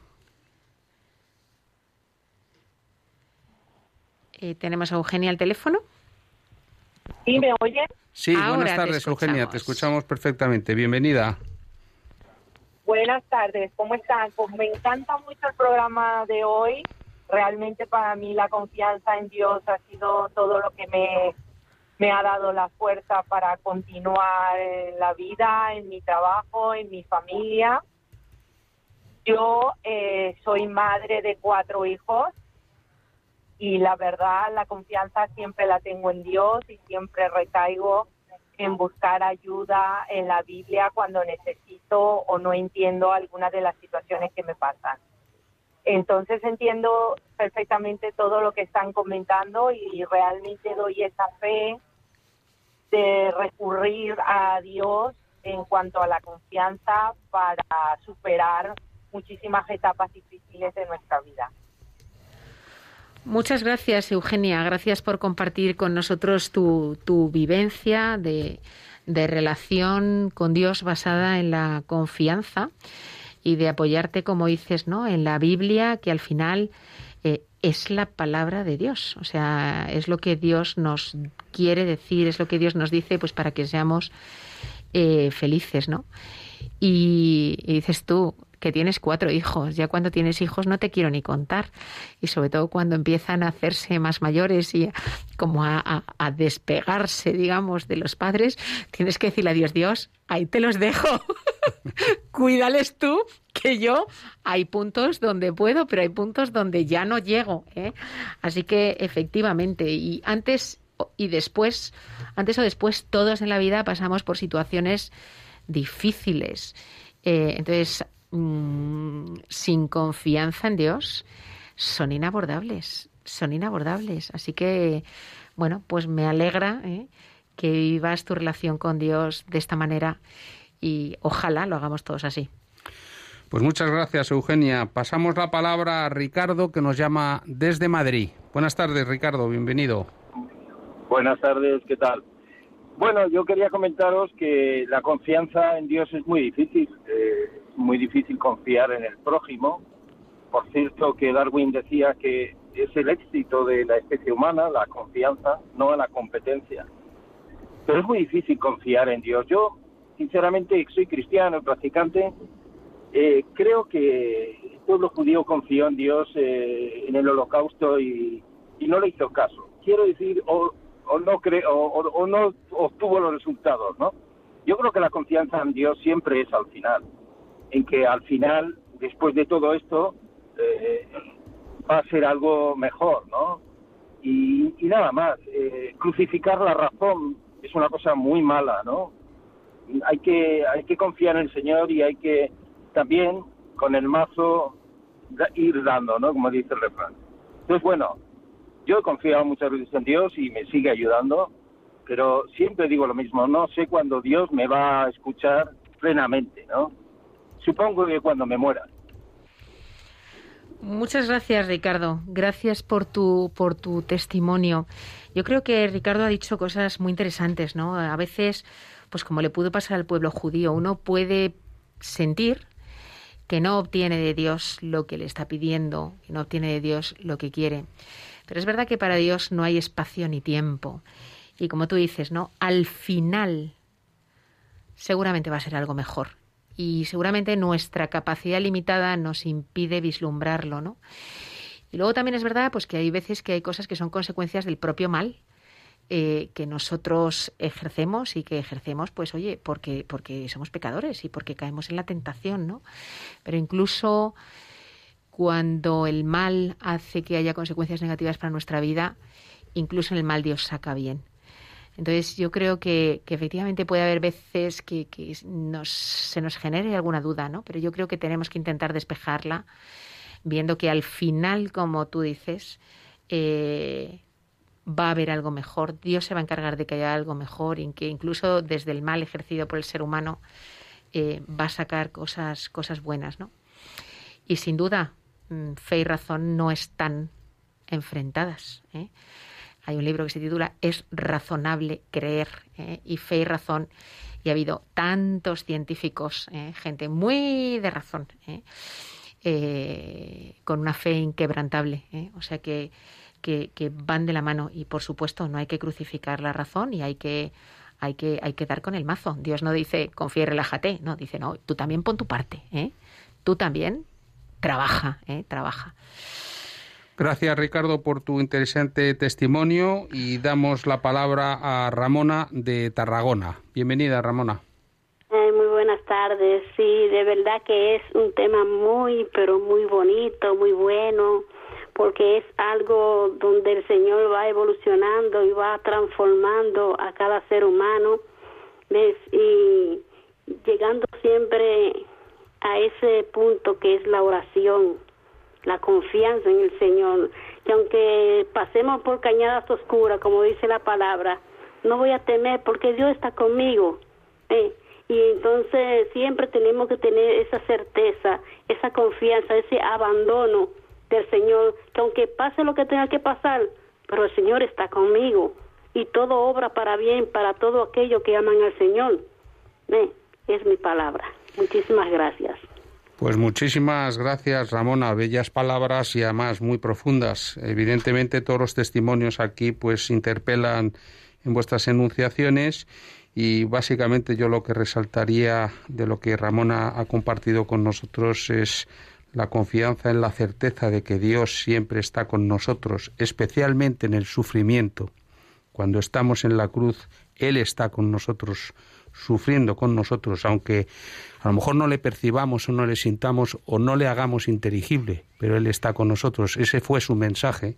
Speaker 1: Eh, ¿Tenemos a Eugenia al teléfono?
Speaker 4: ¿Sí me oye?
Speaker 2: Sí, buenas tardes, Eugenia, te escuchamos perfectamente. Bienvenida.
Speaker 4: Buenas tardes, ¿cómo están? Pues me encanta mucho el programa de hoy. Realmente para mí la confianza en Dios ha sido todo lo que me, ha dado la fuerza para continuar en la vida, en mi trabajo, en mi familia. Yo eh, soy madre de cuatro hijos y la verdad la confianza siempre la tengo en Dios y siempre recaigo en buscar ayuda en la Biblia cuando necesito o no entiendo alguna de las situaciones que me pasan. Entonces entiendo perfectamente todo lo que están comentando y realmente doy esa fe de recurrir a Dios en cuanto a la confianza para superar muchísimas etapas difíciles de nuestra vida.
Speaker 1: Muchas gracias, Eugenia. Gracias por compartir con nosotros tu, tu vivencia de, de, relación con Dios basada en la confianza y de apoyarte, como dices, ¿no? en la Biblia, que al final eh, es la palabra de Dios. O sea, es lo que Dios nos quiere decir, es lo que Dios nos dice, pues para que seamos eh, felices, ¿no? y dices tú, que tienes cuatro hijos. Ya cuando tienes hijos no te quiero ni contar. Y sobre todo cuando empiezan a hacerse más mayores y como a, despegarse, digamos, de los padres, tienes que decirle a Dios, Dios, ahí te los dejo. Cuídales tú, que yo hay puntos donde puedo, pero hay puntos donde ya no llego. ¿eh? Así que efectivamente, y antes y después, antes o después, todos en la vida pasamos por situaciones difíciles. Eh, entonces, Mm, sin confianza en Dios son inabordables, son inabordables. Así que, bueno, pues me alegra ¿eh? que vivas tu relación con Dios de esta manera y ojalá lo hagamos todos así.
Speaker 2: Pues muchas gracias, Eugenia. Pasamos la palabra a Ricardo, que nos llama desde Madrid. Buenas tardes, Ricardo, bienvenido.
Speaker 5: Buenas tardes, ¿qué tal? Bueno, yo quería comentaros que la confianza en Dios es muy difícil. Eh, muy difícil confiar en el prójimo. Por cierto, que Darwin decía que es el éxito de la especie humana, la confianza, no la competencia. Pero es muy difícil confiar en Dios. Yo, sinceramente, soy cristiano, practicante, eh, creo que el pueblo judío confió en Dios eh, en el holocausto y, no le hizo caso. Quiero decir, o, no creo, o no obtuvo los resultados, ¿no? Yo creo que la confianza en Dios siempre es al final en que al final, después de todo esto, eh, va a ser algo mejor, ¿no? Y, nada más, eh, crucificar la razón es una cosa muy mala, ¿no? Hay que, hay que confiar en el Señor y hay que también con el mazo ir dando, ¿no? Como dice el refrán. Entonces, bueno, yo he confiado muchas veces en Dios y me sigue ayudando pero siempre digo lo mismo, no sé cuándo Dios me va a escuchar plenamente, ¿no? Supongo que cuando me muera.
Speaker 1: Muchas gracias, Ricardo. Gracias por tu, por tu testimonio. Yo creo que Ricardo ha dicho cosas muy interesantes, ¿no? A veces, pues como le pudo pasar al pueblo judío, uno puede sentir que no obtiene de Dios lo que le está pidiendo, que no obtiene de Dios lo que quiere. Pero es verdad que para Dios no hay espacio ni tiempo. Y como tú dices, ¿no? Al final seguramente va a ser algo mejor y seguramente nuestra capacidad limitada nos impide vislumbrarlo, ¿no? Y luego también es verdad pues que hay veces que hay cosas que son consecuencias del propio mal eh, que nosotros ejercemos y que ejercemos pues oye porque porque somos pecadores y porque caemos en la tentación no pero incluso cuando el mal hace que haya consecuencias negativas para nuestra vida incluso en el mal Dios saca bien entonces yo creo que, efectivamente puede haber veces que, se nos genere alguna duda, ¿no? Pero yo creo que tenemos que intentar despejarla, viendo que al final, como tú dices, eh, va a haber algo mejor. Dios se va a encargar de que haya algo mejor y que incluso desde el mal ejercido por el ser humano eh, va a sacar cosas, cosas buenas, ¿no? Y sin duda, mm, fe y razón no están enfrentadas. ¿eh? Hay un libro que se titula Es razonable creer ¿eh? y fe y razón. Y ha habido tantos científicos, ¿eh? gente muy de razón, ¿eh? con una fe inquebrantable. O sea que, que, van de la mano. Y por supuesto, no hay que crucificar la razón y hay que, hay que, hay que dar con el mazo. Dios no dice confía y relájate. No, dice no, tú también pon tu parte. Tú también trabaja, trabaja.
Speaker 2: Gracias Ricardo por tu interesante testimonio y damos la palabra a Ramona de Tarragona. Bienvenida Ramona.
Speaker 6: Eh, muy buenas tardes. Sí, de verdad que es un tema muy, pero muy bonito, muy bueno, porque es algo donde el Señor va evolucionando y va transformando a cada ser humano ¿ves? y llegando siempre a ese punto que es la oración la confianza en el Señor, que aunque pasemos por cañadas oscuras, como dice la palabra, no voy a temer porque Dios está conmigo. ¿eh? Y entonces siempre tenemos que tener esa certeza, esa confianza, ese abandono del Señor, que aunque pase lo que tenga que pasar, pero el Señor está conmigo y todo obra para bien para todo aquello que aman al Señor. ¿eh? Es mi palabra. Muchísimas gracias.
Speaker 2: Pues muchísimas gracias, Ramona. Bellas palabras y además muy profundas. Evidentemente todos los testimonios aquí pues interpelan en vuestras enunciaciones y básicamente yo lo que resaltaría de lo que Ramona ha compartido con nosotros es la confianza en la certeza de que Dios siempre está con nosotros, especialmente en el sufrimiento. Cuando estamos en la cruz, Él está con nosotros, sufriendo con nosotros, aunque a lo mejor no le percibamos o no le sintamos o no le hagamos inteligible, pero Él está con nosotros. Ese fue su mensaje.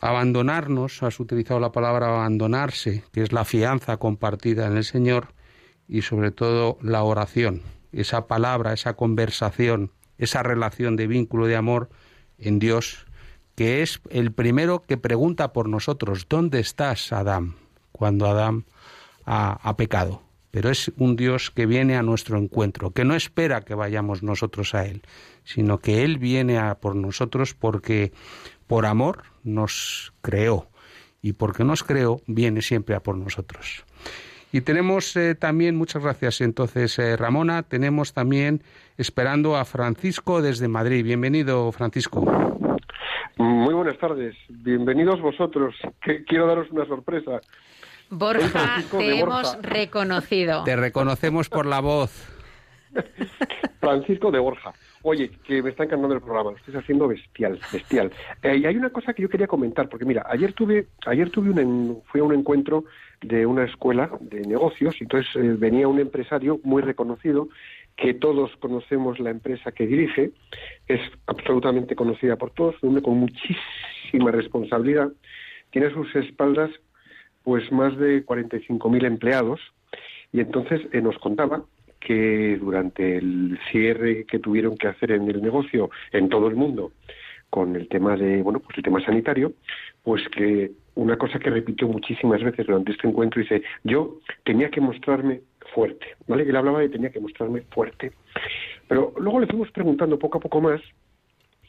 Speaker 2: Abandonarnos, has utilizado la palabra abandonarse, que es la fianza compartida en el Señor, y sobre todo la oración, esa palabra, esa conversación, esa relación de vínculo de amor en Dios, que es el primero que pregunta por nosotros, ¿dónde estás, Adán? Cuando Adán ha pecado pero es un Dios que viene a nuestro encuentro, que no espera que vayamos nosotros a Él, sino que Él viene a por nosotros porque por amor nos creó y porque nos creó viene siempre a por nosotros. Y tenemos eh, también, muchas gracias entonces eh, Ramona, tenemos también esperando a Francisco desde Madrid. Bienvenido Francisco.
Speaker 7: Muy buenas tardes, bienvenidos vosotros. quiero daros una sorpresa.
Speaker 1: Borja, te hemos reconocido.
Speaker 2: Te reconocemos por la voz.
Speaker 7: Francisco de Borja. Oye, que me está encantando el programa, lo estás haciendo bestial, bestial. Eh, y hay una cosa que yo quería comentar, porque mira, ayer tuve, ayer tuve un, fui a un encuentro de una escuela de negocios, y entonces eh, venía un empresario muy reconocido, que todos conocemos la empresa que dirige, es absolutamente conocida por todos, un hombre con muchísima responsabilidad, tiene a sus espaldas pues más de 45.000 empleados y entonces eh, nos contaba que durante el cierre que tuvieron que hacer en el negocio en todo el mundo con el tema de bueno pues el tema sanitario pues que una cosa que repitió muchísimas veces durante este encuentro. Dice, yo tenía que mostrarme fuerte, ¿vale? Él hablaba de tenía que mostrarme fuerte. Pero luego le fuimos preguntando poco a poco más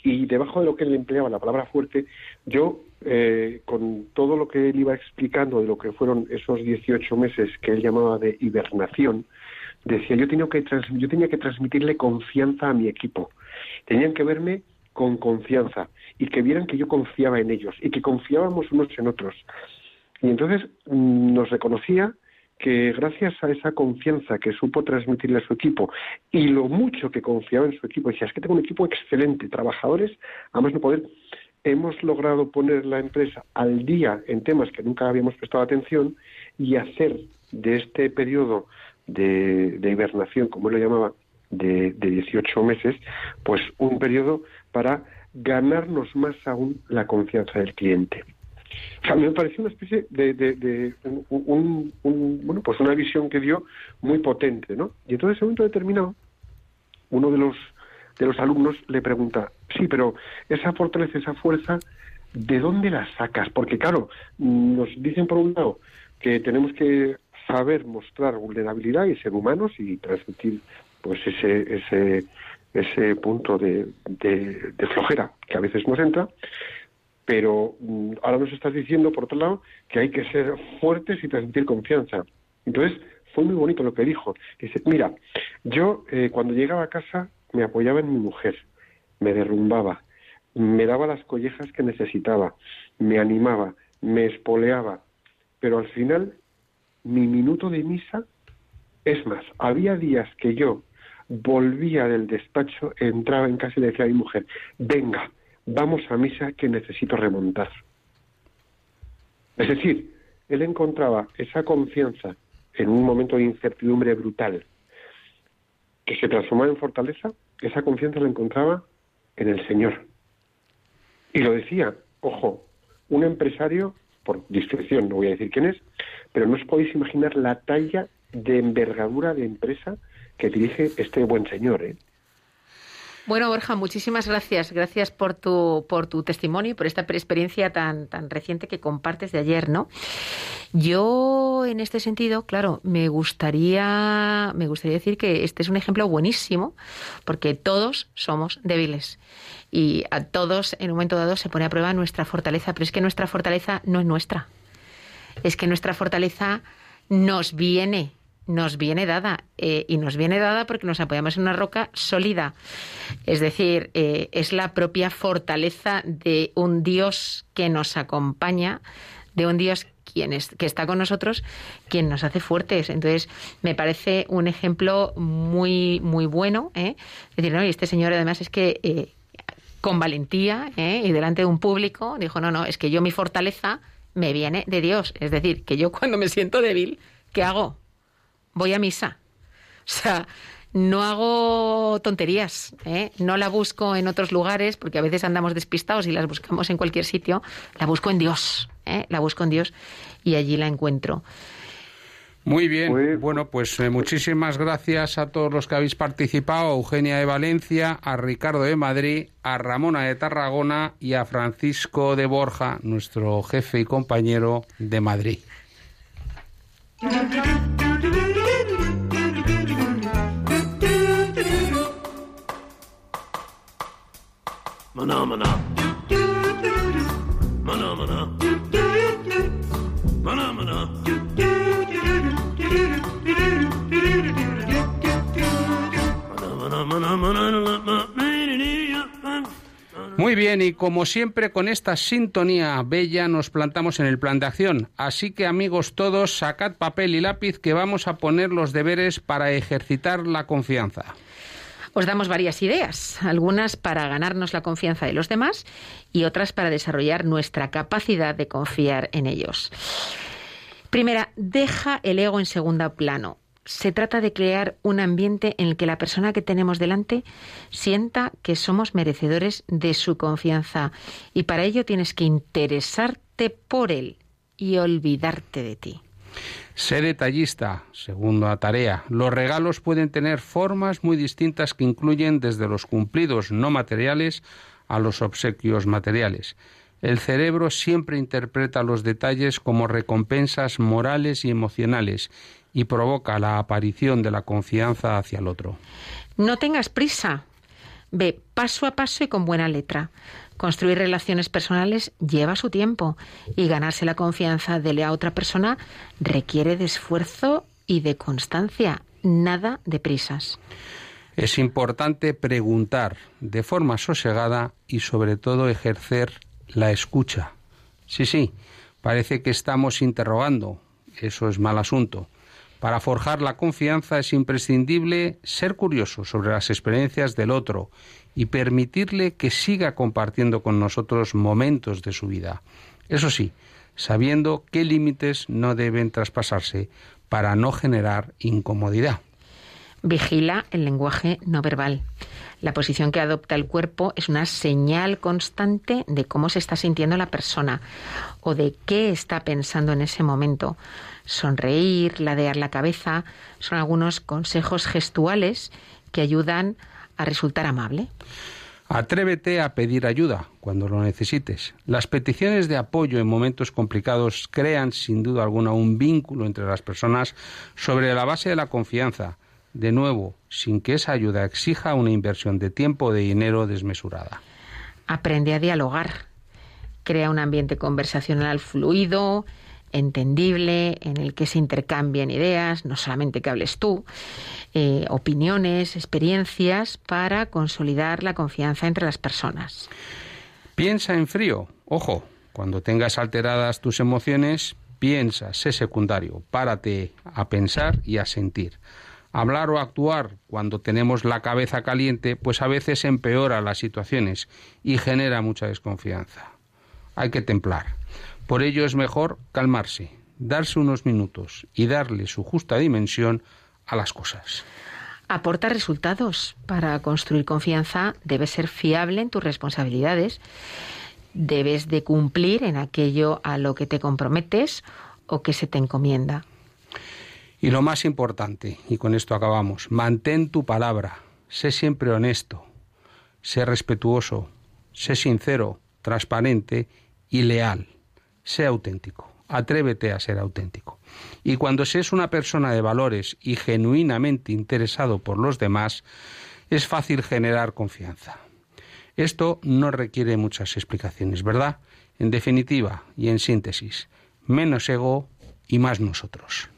Speaker 7: y debajo de lo que él empleaba la palabra fuerte, yo, eh, con todo lo que él iba explicando de lo que fueron esos 18 meses que él llamaba de hibernación, decía, yo tenía que, yo tenía que transmitirle confianza a mi equipo. Tenían que verme con confianza y que vieran que yo confiaba en ellos y que confiábamos unos en otros. Y entonces mm, nos reconocía que gracias a esa confianza que supo transmitirle a su equipo y lo mucho que confiaba en su equipo, decía, es que tengo un equipo excelente, trabajadores, además de poder, hemos logrado poner la empresa al día en temas que nunca habíamos prestado atención y hacer de este periodo de, hibernación, como él lo llamaba, de, de 18 meses, pues un periodo para ganarnos más aún la confianza del cliente. O sea, me pareció una especie de, de, un, bueno, pues una visión que dio muy potente, ¿no? Y entonces, en ese momento determinado, uno de los de los alumnos le pregunta, sí, pero esa fortaleza, esa fuerza, ¿de dónde la sacas? Porque claro, nos dicen por un lado que tenemos que saber mostrar vulnerabilidad y ser humanos y transmitir pues ese ese ese punto de, de, flojera que a veces nos entra pero mm, ahora nos estás diciendo, por otro lado, que hay que ser fuertes y transmitir confianza. Entonces, fue muy bonito lo que dijo. Dice, mira, yo eh, cuando llegaba a casa me apoyaba en mi mujer, me derrumbaba, me daba las collejas que necesitaba, me animaba, me espoleaba, pero al final mi minuto de misa, es más, había días que yo volvía del despacho, entraba en casa y le decía a mi mujer, venga, vamos a misa que necesito remontar. Es decir, él encontraba esa confianza en un momento de incertidumbre brutal que se transformaba en fortaleza, esa confianza la encontraba en el Señor. Y lo decía, ojo, un empresario, por discreción no voy a decir quién es, pero no os podéis imaginar la talla de envergadura de empresa que dirige este buen señor. ¿eh?
Speaker 1: Bueno, Borja, muchísimas gracias. Gracias por tu, por tu testimonio y por esta experiencia tan, tan reciente que compartes de ayer, ¿no? Yo, en este sentido, claro, me gustaría, me gustaría decir que este es un ejemplo buenísimo, porque todos somos débiles. Y a todos, en un momento dado, se pone a prueba nuestra fortaleza, pero es que nuestra fortaleza no es nuestra. Es que nuestra fortaleza nos viene nos viene dada eh, y nos viene dada porque nos apoyamos en una roca sólida. Es decir, eh, es la propia fortaleza de un Dios que nos acompaña, de un Dios quien que está con nosotros, quien nos hace fuertes. Entonces, me parece un ejemplo muy, muy bueno. ¿eh? Decir, ¿no? y este señor además es que con valentía y delante de un público dijo, no, no, es que yo mi fortaleza me viene de Dios. Es decir, que yo cuando me siento débil, ¿qué hago? Voy a misa. O sea, no hago tonterías, ¿eh? no la busco en otros lugares, porque a veces andamos despistados y las buscamos en cualquier sitio, la busco en Dios, ¿eh? la busco en Dios y allí la encuentro.
Speaker 2: Muy bien, bueno, pues eh, muchísimas gracias a todos los que habéis participado, a Eugenia de Valencia, a Ricardo de Madrid, a Ramona de Tarragona y a Francisco de Borja, nuestro jefe y compañero de Madrid. Muy bien, y como siempre con esta sintonía bella nos plantamos en el plan de acción. Así que amigos todos, sacad papel y lápiz que vamos a poner los deberes para ejercitar la confianza.
Speaker 1: Os damos varias ideas, algunas para ganarnos la confianza de los demás y otras para desarrollar nuestra capacidad de confiar en ellos. Primera, deja el ego en segundo plano. Se trata de crear un ambiente en el que la persona que tenemos delante sienta que somos merecedores de su confianza y para ello tienes que interesarte por él y olvidarte de ti.
Speaker 2: Sé detallista, segunda tarea. Los regalos pueden tener formas muy distintas que incluyen desde los cumplidos no materiales a los obsequios materiales. El cerebro siempre interpreta los detalles como recompensas morales y emocionales y provoca la aparición de la confianza hacia el otro.
Speaker 1: No tengas prisa. Ve paso a paso y con buena letra. Construir relaciones personales lleva su tiempo y ganarse la confianza de la otra persona requiere de esfuerzo y de constancia, nada de prisas.
Speaker 2: Es importante preguntar de forma sosegada y sobre todo ejercer la escucha. Sí, sí, parece que estamos interrogando. Eso es mal asunto. Para forjar la confianza es imprescindible ser curioso sobre las experiencias del otro y permitirle que siga compartiendo con nosotros momentos de su vida. Eso sí, sabiendo qué límites no deben traspasarse para no generar incomodidad.
Speaker 1: Vigila el lenguaje no verbal. La posición que adopta el cuerpo es una señal constante de cómo se está sintiendo la persona o de qué está pensando en ese momento. Sonreír, ladear la cabeza, son algunos consejos gestuales que ayudan a resultar amable.
Speaker 2: Atrévete a pedir ayuda cuando lo necesites. Las peticiones de apoyo en momentos complicados crean sin duda alguna un vínculo entre las personas sobre la base de la confianza de nuevo, sin que esa ayuda exija una inversión de tiempo o de dinero desmesurada.
Speaker 1: Aprende a dialogar. Crea un ambiente conversacional fluido, entendible, en el que se intercambien ideas, no solamente que hables tú, eh, opiniones, experiencias, para consolidar la confianza entre las personas.
Speaker 2: Piensa en frío. Ojo, cuando tengas alteradas tus emociones, piensa, sé secundario, párate a pensar y a sentir. Hablar o actuar cuando tenemos la cabeza caliente, pues a veces empeora las situaciones y genera mucha desconfianza. Hay que templar. Por ello es mejor calmarse, darse unos minutos y darle su justa dimensión a las cosas.
Speaker 1: Aporta resultados. Para construir confianza debes ser fiable en tus responsabilidades. Debes de cumplir en aquello a lo que te comprometes o que se te encomienda.
Speaker 2: Y lo más importante, y con esto acabamos, mantén tu palabra, sé siempre honesto, sé respetuoso, sé sincero, transparente y leal, sé auténtico, atrévete a ser auténtico. Y cuando seas una persona de valores y genuinamente interesado por los demás, es fácil generar confianza. Esto no requiere muchas explicaciones, ¿verdad? En definitiva y en síntesis, menos ego y más nosotros.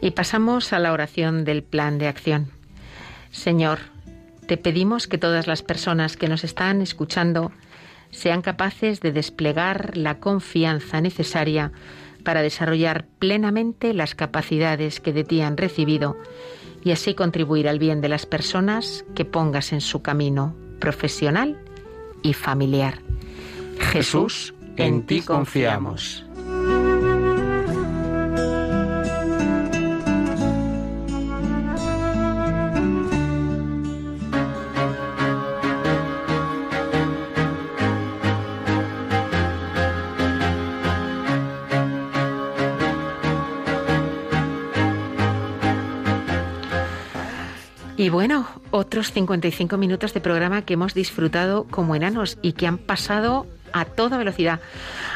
Speaker 1: Y pasamos a la oración del plan de acción. Señor, te pedimos que todas las personas que nos están escuchando sean capaces de desplegar la confianza necesaria para desarrollar plenamente las capacidades que de ti han recibido y así contribuir al bien de las personas que pongas en su camino profesional y familiar. Jesús, en ti confiamos. Bueno, otros 55 minutos de programa que hemos disfrutado como enanos y que han pasado a toda velocidad.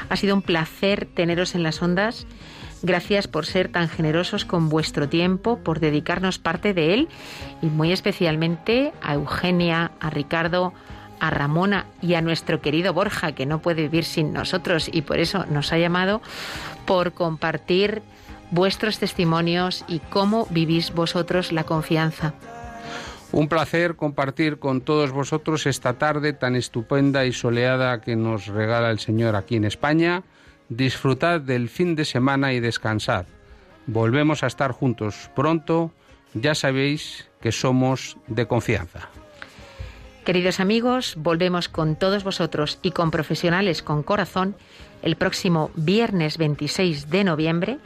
Speaker 1: Ha sido un placer teneros en las ondas. Gracias por ser tan generosos con vuestro tiempo, por dedicarnos parte de él y muy especialmente a Eugenia, a Ricardo, a Ramona y a nuestro querido Borja, que no puede vivir sin nosotros y por eso nos ha llamado, por compartir vuestros testimonios y cómo vivís vosotros la confianza.
Speaker 2: Un placer compartir con todos vosotros esta tarde tan estupenda y soleada que nos regala el Señor aquí en España. Disfrutad del fin de semana y descansad. Volvemos a estar juntos pronto. Ya sabéis que somos de confianza.
Speaker 1: Queridos amigos, volvemos con todos vosotros y con profesionales con corazón el próximo viernes 26 de noviembre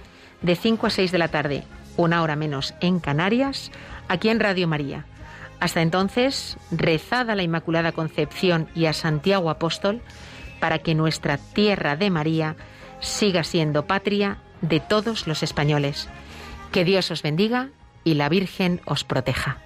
Speaker 1: de 5 a 6 de la tarde, una hora menos en Canarias, aquí en Radio María hasta entonces, rezad a la Inmaculada Concepción y a Santiago Apóstol para que nuestra tierra de María siga siendo patria
Speaker 3: de todos los españoles. Que Dios os bendiga y la Virgen os proteja.